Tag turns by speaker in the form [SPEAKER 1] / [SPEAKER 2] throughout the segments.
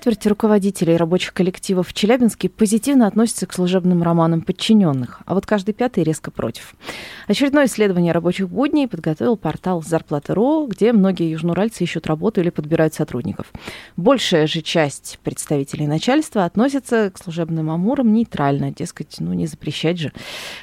[SPEAKER 1] Четверть руководителей рабочих коллективов в Челябинске позитивно относятся к служебным романам подчиненных, а вот каждый пятый резко против. Очередное исследование рабочих будней подготовил портал «Зарплата.ру», где многие южноуральцы ищут работу или подбирают сотрудников. Большая же часть представителей начальства относится к служебным амурам нейтрально, дескать, ну не запрещать же.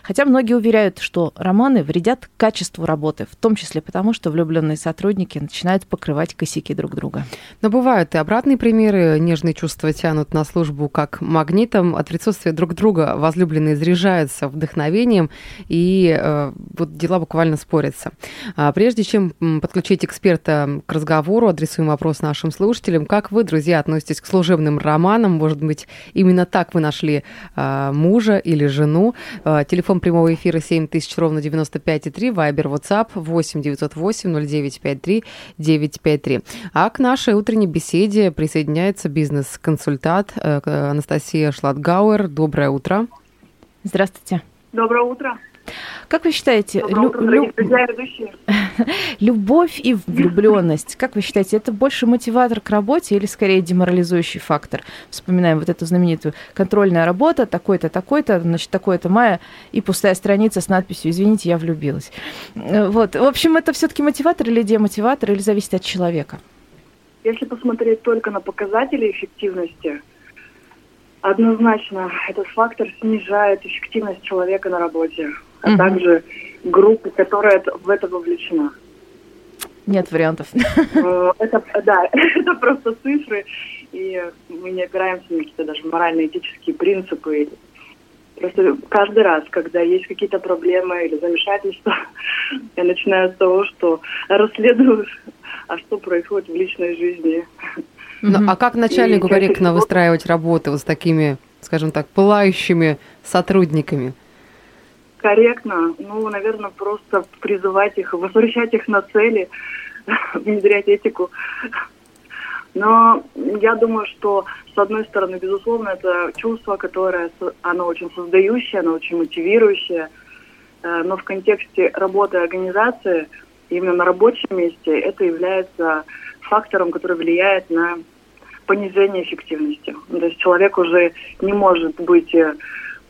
[SPEAKER 1] Хотя многие уверяют, что романы вредят качеству работы, в том числе потому, что влюбленные сотрудники начинают покрывать косяки друг друга.
[SPEAKER 2] Но бывают и обратные примеры. Нежные чувства тянут на службу как магнитом. От присутствия друг друга возлюбленные заряжаются вдохновением, и э, вот дела буквально спорятся. А прежде чем подключить эксперта к разговору, адресуем вопрос нашим слушателям. Как вы, друзья, относитесь к служебным романам? Может быть, именно так вы нашли а, мужа или жену? А, телефон прямого эфира 7000, ровно 95,3, вайбер, WhatsApp 8 908 0953 953. А к нашей утренней беседе присоединяется бизнес-консультант э, Анастасия Шладгауэр. Доброе утро.
[SPEAKER 1] Здравствуйте.
[SPEAKER 3] Доброе утро.
[SPEAKER 1] Как вы считаете, лю- любовь и влюбленность, как вы считаете, это больше мотиватор к работе или скорее деморализующий фактор? Вспоминаем вот эту знаменитую контрольная работа, такой-то, такой-то, значит, такое-то мая, и пустая страница с надписью «Извините, я влюбилась». Э, Вот, в общем, это все-таки мотиватор или демотиватор, или зависит от человека?
[SPEAKER 3] Если посмотреть только на показатели эффективности, однозначно этот фактор снижает эффективность человека на работе, а
[SPEAKER 1] Мгм.
[SPEAKER 3] также группы, которая в это вовлечена.
[SPEAKER 1] Нет вариантов.
[SPEAKER 3] Э, Это, да, это просто цифры, и мы не опираемся на какие-то даже морально-этические принципы. Просто каждый раз, когда есть какие-то проблемы или замешательства, я начинаю с того, что расследую, а что происходит в личной жизни.
[SPEAKER 2] Ну, а как начальнику
[SPEAKER 3] И
[SPEAKER 2] корректно выстраивать работы вот с такими, скажем так, пылающими сотрудниками?
[SPEAKER 3] Корректно, ну, наверное, просто призывать их, возвращать их на цели, внедрять этику. Но я думаю, что, с одной стороны, безусловно, это чувство, которое, оно очень создающее, оно очень мотивирующее, Э, но в контексте работы организации, именно на рабочем месте, это является фактором, который влияет на понижение эффективности. Ну, То есть человек уже не может быть э,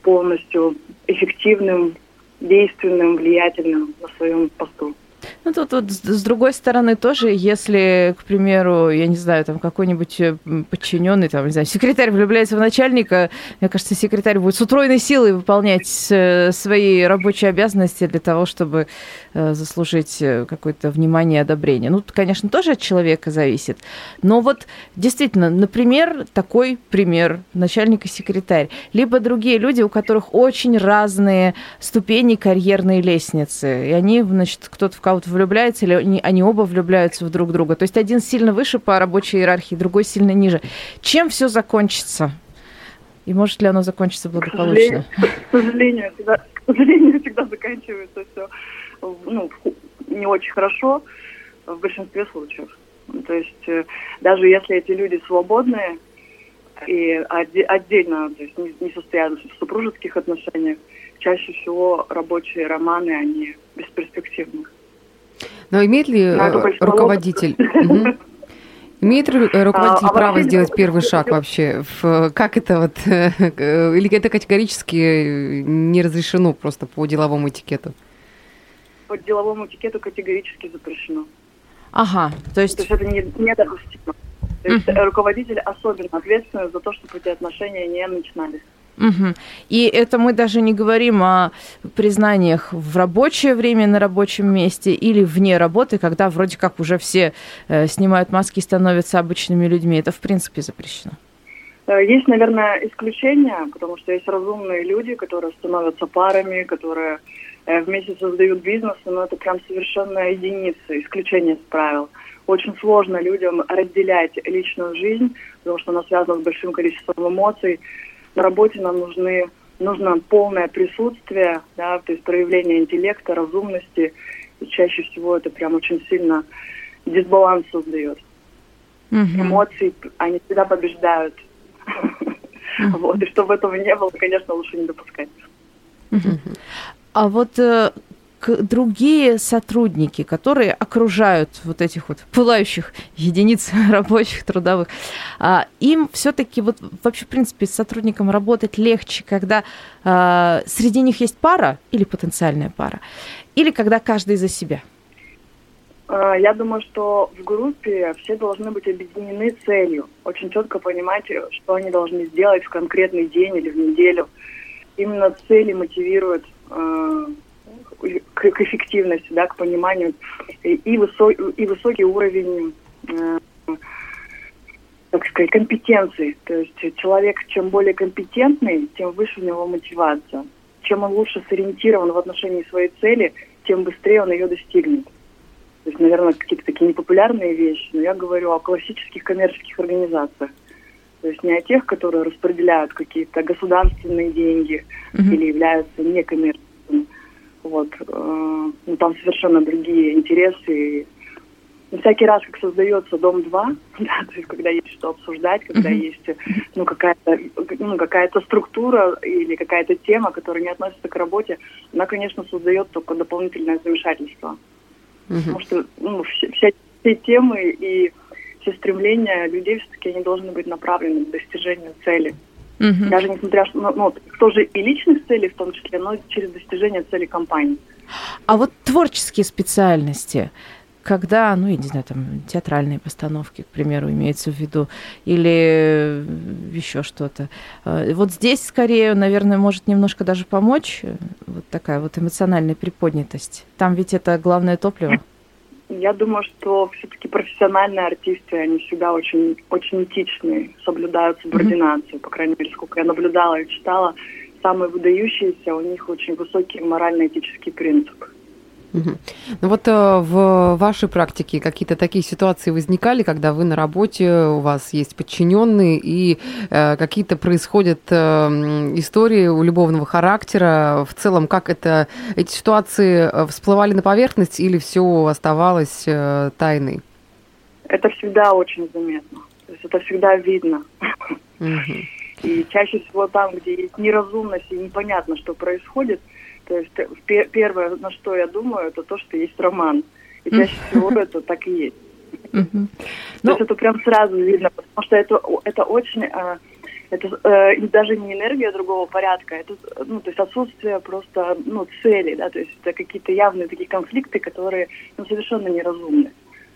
[SPEAKER 3] полностью эффективным, действенным, влиятельным на своем посту.
[SPEAKER 1] Ну, тут вот с другой стороны тоже, если, к примеру, я не знаю, там какой-нибудь э, подчиненный, там, не знаю, секретарь влюбляется в начальника, мне кажется, секретарь будет с утроенной силой выполнять э, свои рабочие обязанности для того, чтобы э, заслужить какое-то внимание и одобрение. Ну, конечно, тоже от человека зависит. Но вот действительно, например, такой пример начальник и секретарь. Либо другие люди, у которых очень разные ступени карьерной лестницы. И они, значит, кто-то в кого-то влюбляется, или они, они оба влюбляются в друг друга. То есть один сильно выше по рабочей иерархии, другой сильно ниже. Чем все закончится? И может ли оно закончиться
[SPEAKER 3] К
[SPEAKER 1] благополучно?
[SPEAKER 3] сожалению, к сожалению, всегда, к сожалению, всегда заканчивается все ну, не очень хорошо в большинстве случаев. То есть э, даже если эти люди свободные и отдельно то есть не, не состоят в супружеских отношениях, чаще всего рабочие романы, они бесперспективны.
[SPEAKER 2] Но имеет ли э, руководитель... Мгм. Имеет ли э, руководитель
[SPEAKER 3] А, а
[SPEAKER 2] право сделать первый шаг вообще? В, как это вот... э, Или это категорически не разрешено просто по деловому этикету?
[SPEAKER 3] По деловому этикету категорически запрещено.
[SPEAKER 1] Ага, то
[SPEAKER 3] То
[SPEAKER 1] есть...
[SPEAKER 3] есть это не, недопустимо. То есть руководитель особенно ответственен за то, чтобы эти отношения не начинались.
[SPEAKER 1] Мгм. И это мы даже не говорим о признаниях в рабочее время на рабочем месте или вне работы, когда вроде как уже все э, снимают маски и становятся обычными людьми. Это в принципе запрещено.
[SPEAKER 3] Э, Есть, наверное, исключения, потому что есть разумные люди, которые становятся парами, которые э, вместе создают бизнес, но это прям совершенно единицы, исключение из правил. Очень сложно людям разделять личную жизнь, потому что она связана с большим количеством эмоций. На работе нам нужны, нужно полное присутствие, да, то есть проявление интеллекта, разумности. И чаще всего это прям очень сильно дисбаланс создает.
[SPEAKER 1] Мгм.
[SPEAKER 3] эмоций, они всегда побеждают. Вот, и чтобы этого не было, конечно, лучше не допускать.
[SPEAKER 1] А вот э, другие сотрудники, которые окружают вот этих вот пылающих единиц рабочих, трудовых, а, им все-таки вот вообще, в принципе, с сотрудником работать легче, когда а, среди них есть пара или потенциальная пара, или когда каждый за себя.
[SPEAKER 3] А, Я думаю, что в группе все должны быть объединены целью, очень четко понимать, что они должны сделать в конкретный день или в неделю. Именно цели мотивируют э, к, к эффективности, да, к пониманию и, высо- и высокий уровень, э, так сказать, компетенции. То есть человек, чем более компетентный, тем выше у него мотивация. Чем он лучше сориентирован в отношении своей цели, тем быстрее он ее достигнет. То есть, наверное, какие-то такие непопулярные вещи, но я говорю о классических коммерческих организациях. То есть не о тех, которые распределяют какие-то государственные деньги
[SPEAKER 1] Мгм.
[SPEAKER 3] или являются некоммерческими. Вот. э, Ну, там совершенно другие интересы. И ну, всякий раз, как создается Дом-2, да, то есть когда есть что обсуждать, когда
[SPEAKER 1] Мгм.
[SPEAKER 3] есть ну, какая-то, ну, какая-то структура или какая-то тема, которая не относится к работе, она, конечно, создает только дополнительное замешательство. Потому что ну, все, вся- все темы и все стремления людей все-таки они должны быть направлены к достижению цели.
[SPEAKER 1] Мгм.
[SPEAKER 3] Даже несмотря что, ну, ну, тоже и личных целей в том числе, но через достижение цели компании.
[SPEAKER 1] А вот творческие специальности, когда, ну, я не знаю, там, театральные постановки, к примеру, имеется в виду, или еще что-то. Э, Вот здесь, скорее, наверное, может немножко даже помочь э, вот такая вот эмоциональная приподнятость. Там ведь это главное топливо.
[SPEAKER 3] Я думаю, что все-таки профессиональные артисты, они всегда очень, очень этичные, соблюдают субординацию. По крайней мере, сколько я наблюдала и читала, самые выдающиеся, у них очень высокий морально-этический принцип.
[SPEAKER 2] Ну вот э, в вашей практике какие-то такие ситуации возникали, когда вы на работе, у вас есть подчиненные, и э, какие-то происходят э, истории у любовного характера. В целом, как это эти ситуации всплывали на поверхность или все оставалось э, тайной?
[SPEAKER 3] Это всегда очень заметно. То есть это всегда видно.
[SPEAKER 2] Мгм.
[SPEAKER 3] И чаще всего там, где есть неразумность и непонятно, что происходит, то есть пе- первое, на что я думаю, это то, что есть роман. И чаще всего это так и есть. То
[SPEAKER 1] Ну-
[SPEAKER 3] есть это прям сразу видно, потому что это, это очень, э, это э, даже не энергия другого порядка, это, ну, то есть отсутствие просто, ну, цели, да, то есть это какие-то явные такие конфликты, которые, ну, совершенно неразумны.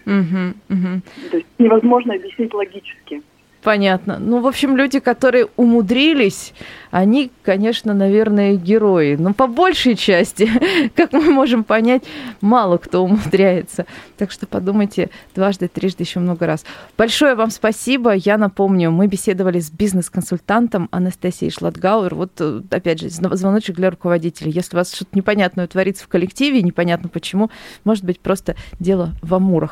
[SPEAKER 1] Мгм, мгм.
[SPEAKER 3] То есть невозможно объяснить логически.
[SPEAKER 1] Понятно. Ну, в общем, люди, которые умудрились, они, конечно, наверное, герои. Но по большей части, как мы можем понять, мало кто умудряется. Так что подумайте дважды, трижды, еще много раз. Большое вам спасибо. Я напомню, мы беседовали с бизнес-консультантом Анастасией Шладгауэр. Вот, э, опять же, звоночек для руководителей. Если у вас что-то непонятное творится в коллективе, непонятно почему, может быть, просто дело в амурах.